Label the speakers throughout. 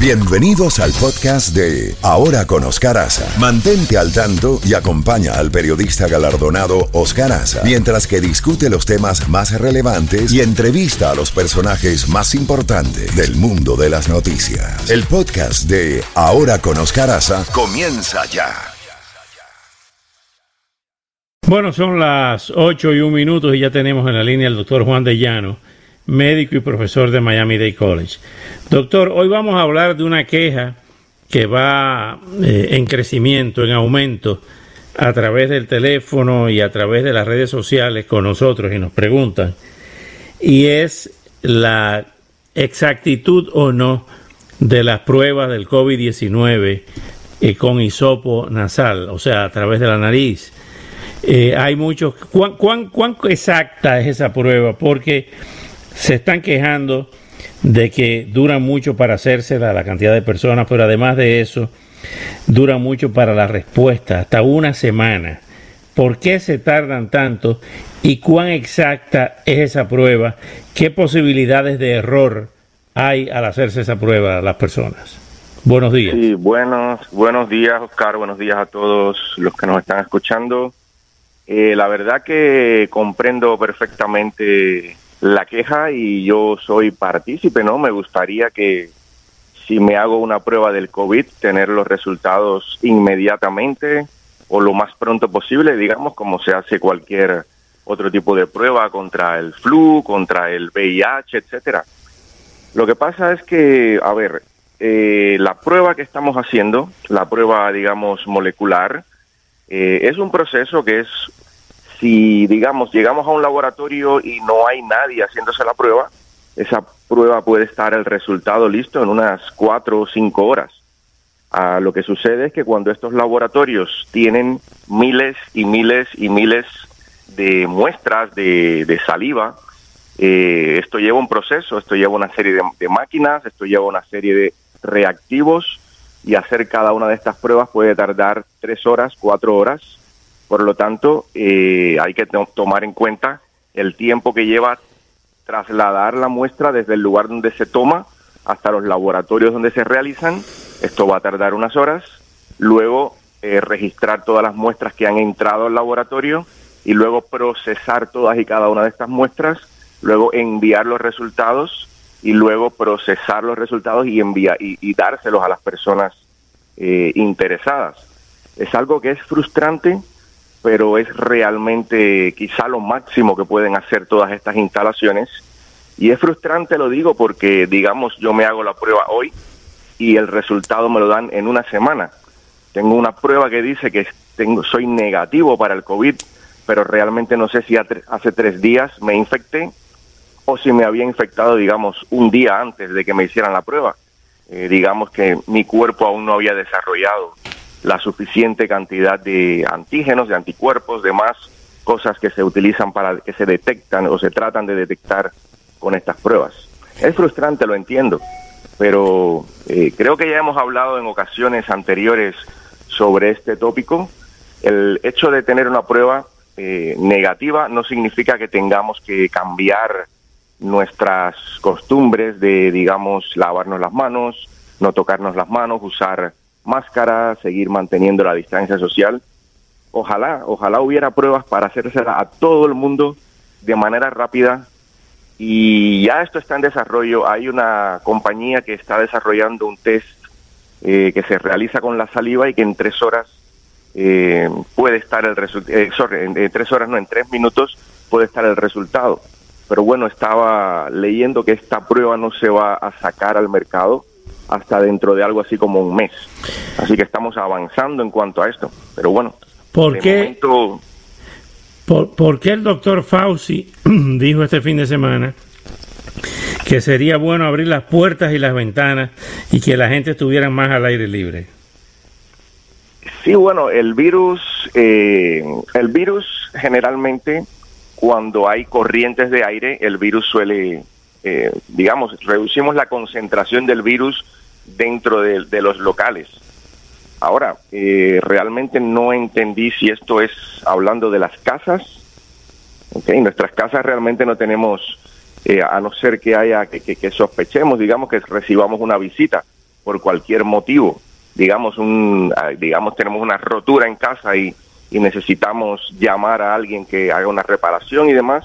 Speaker 1: Bienvenidos al podcast de Ahora con Oscar Aza. Mantente al tanto y acompaña al periodista galardonado Oscar Aza mientras que discute los temas más relevantes y entrevista a los personajes más importantes del mundo de las noticias. El podcast de Ahora con Oscar Aza comienza ya.
Speaker 2: Bueno, son las 8 y un minuto y ya tenemos en la línea al doctor Juan de Llano, médico y profesor de Miami Dade College. Doctor, hoy vamos a hablar de una queja que va eh, en crecimiento, en aumento, a través del teléfono y a través de las redes sociales con nosotros y nos preguntan, y es la exactitud o no de las pruebas del COVID-19 eh, con hisopo nasal, o sea, a través de la nariz. Eh, hay muchos. ¿cuán, cuán, cuán exacta es esa prueba? Porque se están quejando de que dura mucho para hacerse la, cantidad de personas, pero además de eso, dura mucho para la respuesta, hasta una semana. ¿Por qué se tardan tanto y cuán exacta es esa prueba? ¿Qué posibilidades de error hay al hacerse esa prueba a las personas? Buenos días.
Speaker 3: Sí, buenos, buenos días, Oscar. Buenos días a todos los que nos están escuchando. Eh, la verdad que comprendo perfectamente la queja y yo soy partícipe, ¿no? Me gustaría que si me hago una prueba del COVID, tener los resultados inmediatamente o lo más pronto posible, digamos, como se hace cualquier otro tipo de prueba contra el flu, contra el VIH, etcétera. Lo que pasa es que, a ver, eh, la prueba que estamos haciendo, la prueba, digamos, molecular, eh, es un proceso que es si, digamos, llegamos a un laboratorio y no hay nadie haciéndose la prueba, esa prueba puede estar el resultado listo en unas cuatro o cinco horas. Ah, lo que sucede es que cuando estos laboratorios tienen miles y miles y miles de muestras de, saliva, eh, esto lleva un proceso, esto lleva una serie de, de, máquinas, esto lleva una serie de reactivos y hacer cada una de estas pruebas puede tardar tres horas, cuatro horas por lo tanto, eh, hay que tomar en cuenta el tiempo que lleva trasladar la muestra desde el lugar donde se toma hasta los laboratorios donde se realizan. Esto va a tardar unas horas. Luego, eh, registrar todas las muestras que han entrado al laboratorio y luego procesar todas y cada una de estas muestras. Luego enviar los resultados y luego procesar los resultados y, enviar, y, dárselos a las personas eh, interesadas. Es algo que es frustrante pero es realmente quizá lo máximo que pueden hacer todas estas instalaciones. Y es frustrante, lo digo, porque digamos yo me hago la prueba hoy y el resultado me lo dan en una semana. Tengo una prueba que dice que tengo, soy negativo para el COVID, pero realmente no sé si hace tres días me infecté o si me había infectado, digamos, un día antes de que me hicieran la prueba. Eh, digamos que mi cuerpo aún no había desarrollado la suficiente cantidad de antígenos, de anticuerpos, demás cosas que se utilizan para que se detectan o se tratan de detectar con estas pruebas. Es frustrante, lo entiendo, pero eh, creo que ya hemos hablado en ocasiones anteriores sobre este tópico. El hecho de tener una prueba eh, negativa no significa que tengamos que cambiar nuestras costumbres de, digamos, lavarnos las manos, no tocarnos las manos, usar máscara, seguir manteniendo la distancia social. Ojalá, ojalá hubiera pruebas para hacérsela a todo el mundo de manera rápida. Y ya esto está en desarrollo. Hay una compañía que está desarrollando un test eh, que se realiza con la saliva y que en tres horas eh, puede estar el resultado. Eh, en, tres horas, no, en tres minutos puede estar el resultado. Pero bueno, estaba leyendo que esta prueba no se va a sacar al mercado hasta dentro de algo así como un mes. Así que estamos avanzando en cuanto a esto. Pero bueno,
Speaker 2: ¿por qué, por, qué el doctor Fauci dijo este fin de semana que sería bueno abrir las puertas y las ventanas y que la gente estuviera más al aire libre?
Speaker 3: Sí, bueno, el virus, eh, el virus generalmente cuando hay corrientes de aire, el virus suele, eh, digamos, reducimos la concentración del virus dentro de, los locales. Ahora, eh, realmente no entendí si esto es hablando de las casas. Okay, nuestras casas realmente no tenemos, eh, a no ser que haya, que, que, sospechemos, digamos, que recibamos una visita. por cualquier motivo. Digamos, un, ah, digamos tenemos una rotura en casa y, y necesitamos llamar a alguien que haga una reparación y demás.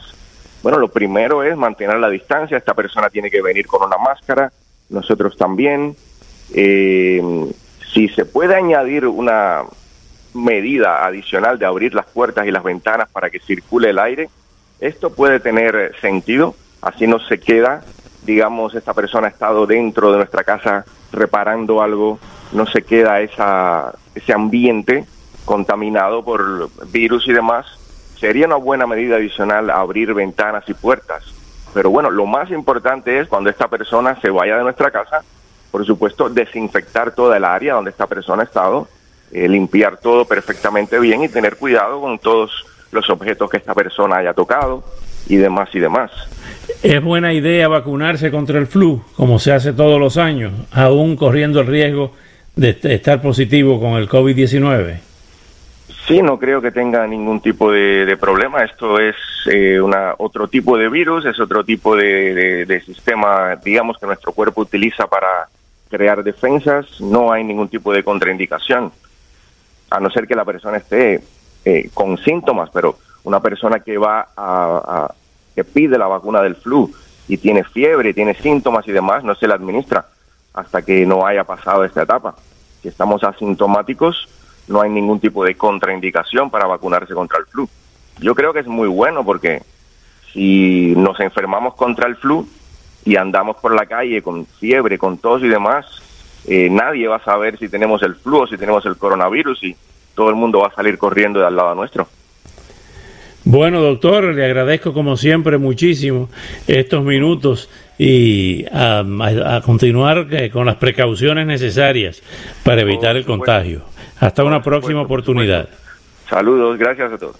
Speaker 3: Bueno, lo primero es mantener la distancia. Esta persona tiene que venir con una máscara, nosotros también. Eh, si se puede añadir una medida adicional de abrir las puertas y las ventanas para que circule el aire, esto puede tener sentido. Así no se queda, digamos, esta persona ha estado dentro de nuestra casa reparando algo, no se queda esa, ese ambiente contaminado por virus y demás. Sería una buena medida adicional abrir ventanas y puertas. Pero bueno, lo más importante es cuando esta persona se vaya de nuestra casa, por supuesto, desinfectar toda el área donde esta persona ha estado, eh, limpiar todo perfectamente bien y tener cuidado con todos los objetos que esta persona haya tocado y demás y demás.
Speaker 2: ¿Es buena idea vacunarse contra el flu, como se hace todos los años, aún corriendo el riesgo de estar positivo con el COVID-19?
Speaker 3: Sí, no creo que tenga ningún tipo de, problema. Esto es eh, una, otro tipo de virus, es otro tipo de, sistema, digamos, que nuestro cuerpo utiliza para crear defensas. No hay ningún tipo de contraindicación, a no ser que la persona esté eh, con síntomas, pero una persona que va a, que pide la vacuna del flu y tiene fiebre, tiene síntomas y demás, no se la administra hasta que no haya pasado esta etapa. Si estamos asintomáticos, no hay ningún tipo de contraindicación para vacunarse contra el flu. Yo creo que es muy bueno porque si nos enfermamos contra el flu y andamos por la calle con fiebre, con tos y demás, eh, nadie va a saber si tenemos el flu o si tenemos el coronavirus y todo el mundo va a salir corriendo de al lado nuestro.
Speaker 2: Bueno, doctor, le agradezco como siempre muchísimo estos minutos y a, continuar eh, con las precauciones necesarias para evitar el contagio. Hasta una próxima oportunidad.
Speaker 3: Saludos, gracias a todos.